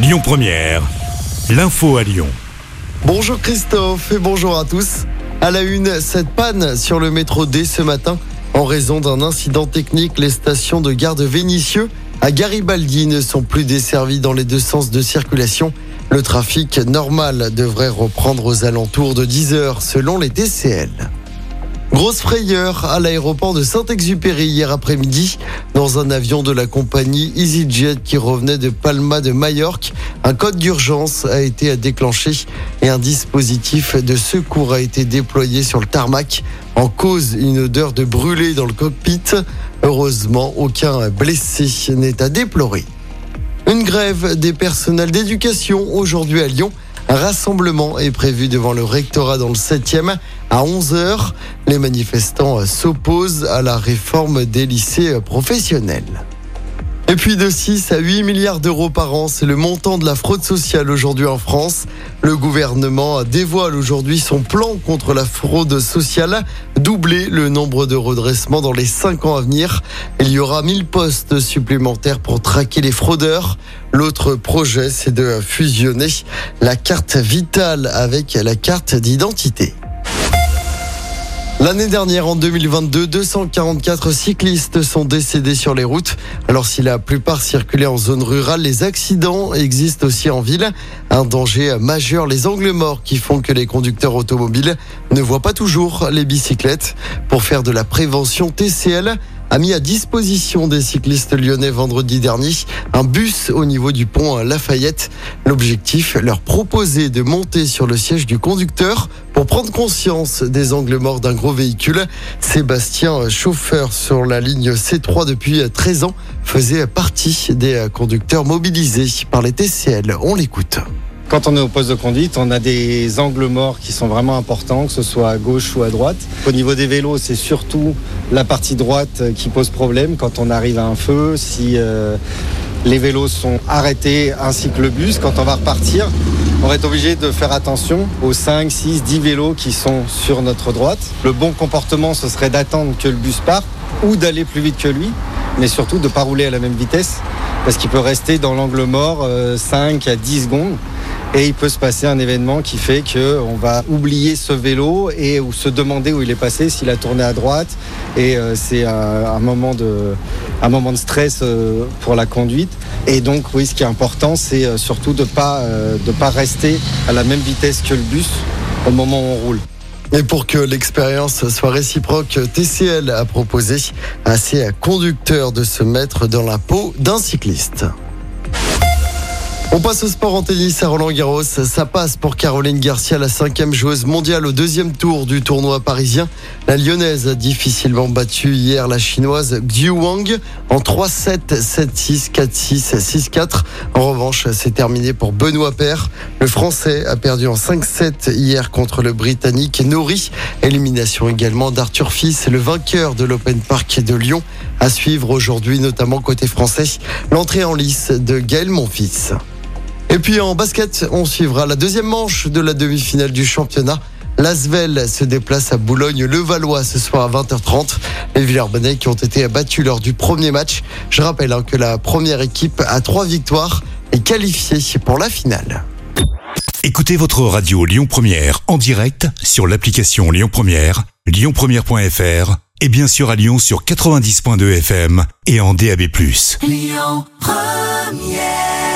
Lyon Première, l'info à Lyon. Bonjour Christophe et bonjour à tous. À la une, cette panne sur le métro D ce matin. En raison d'un incident technique, les stations de gare de Vénissieux à Garibaldi ne sont plus desservies dans les deux sens de circulation. Le trafic normal devrait reprendre aux alentours de 10 heures selon les TCL. Grosse frayeur à l'aéroport de Saint-Exupéry hier après-midi. Dans un avion de la compagnie EasyJet qui revenait de Palma de Majorque, un code d'urgence a été déclenché et un dispositif de secours a été déployé sur le tarmac. En cause, une odeur de brûlé dans le cockpit. Heureusement, aucun blessé n'est à déplorer. Une grève des personnels d'éducation aujourd'hui à Lyon. Un rassemblement est prévu devant le rectorat dans le 7e à 11h. Les manifestants s'opposent à la réforme des lycées professionnels. Et puis de 6 à 8 milliards d'euros par an, c'est le montant de la fraude sociale aujourd'hui en France. Le gouvernement dévoile aujourd'hui son plan contre la fraude sociale, doubler le nombre de redressements dans les 5 ans à venir. Il y aura 1000 postes supplémentaires pour traquer les fraudeurs. L'autre projet, c'est de fusionner la carte vitale avec la carte d'identité. L'année dernière, en 2022, 244 cyclistes sont décédés sur les routes. Alors si la plupart circulaient en zone rurale, les accidents existent aussi en ville. Un danger majeur, les angles morts qui font que les conducteurs automobiles ne voient pas toujours les bicyclettes. Pour faire de la prévention TCL, a mis à disposition des cyclistes lyonnais vendredi dernier un bus au niveau du pont Lafayette. L'objectif, leur proposer de monter sur le siège du conducteur pour prendre conscience des angles morts d'un gros véhicule. Sébastien, chauffeur sur la ligne C3 depuis 13 ans, faisait partie des conducteurs mobilisés par les TCL. On l'écoute. Quand on est au poste de conduite, on a des angles morts qui sont vraiment importants, que ce soit à gauche ou à droite. Au niveau des vélos, c'est surtout la partie droite qui pose problème quand on arrive à un feu, si euh, les vélos sont arrêtés ainsi que le bus. Quand on va repartir, on va être obligé de faire attention aux 5, 6, 10 vélos qui sont sur notre droite. Le bon comportement, ce serait d'attendre que le bus parte ou d'aller plus vite que lui, mais surtout de ne pas rouler à la même vitesse parce qu'il peut rester dans l'angle mort 5 euh, à 10 secondes et il peut se passer un événement qui fait qu'on va oublier ce vélo et se demander où il est passé, s'il a tourné à droite. Et euh, c'est un, moment de, stress euh, pour la conduite. Et donc, oui, ce qui est important, c'est euh, surtout de ne pas, de pas rester à la même vitesse que le bus au moment où on roule. Et pour que l'expérience soit réciproque, TCL a proposé à ses conducteurs de se mettre dans la peau d'un cycliste. On passe au sport en tennis à Roland Garros. Ça passe pour Caroline Garcia, la cinquième joueuse mondiale au deuxième tour du tournoi parisien. La lyonnaise a difficilement battu hier la chinoise Xu Wang en 3-7, 7-6, 4-6, 6-4. En revanche, c'est terminé pour Benoît Paire. Le français a perdu en 5-7 hier contre le britannique Nori. Élimination également d'Arthur Fils, le vainqueur de l'Open Park de Lyon. À suivre aujourd'hui, notamment côté français, l'entrée en lice de Gaël Monfils. Et puis en basket, on suivra la deuxième manche de la demi-finale du championnat. L'Asvel se déplace à Boulogne-le-Valois ce soir à 20h30. Les Villers-Banais qui ont été abattus lors du premier match. Je rappelle hein, que la première équipe a trois victoires est qualifiée pour la finale. Écoutez votre radio Lyon Première en direct sur l'application Lyon Première, lyonpremière.fr et bien sûr à Lyon sur 90.2 FM et en DAB+. Lyon Première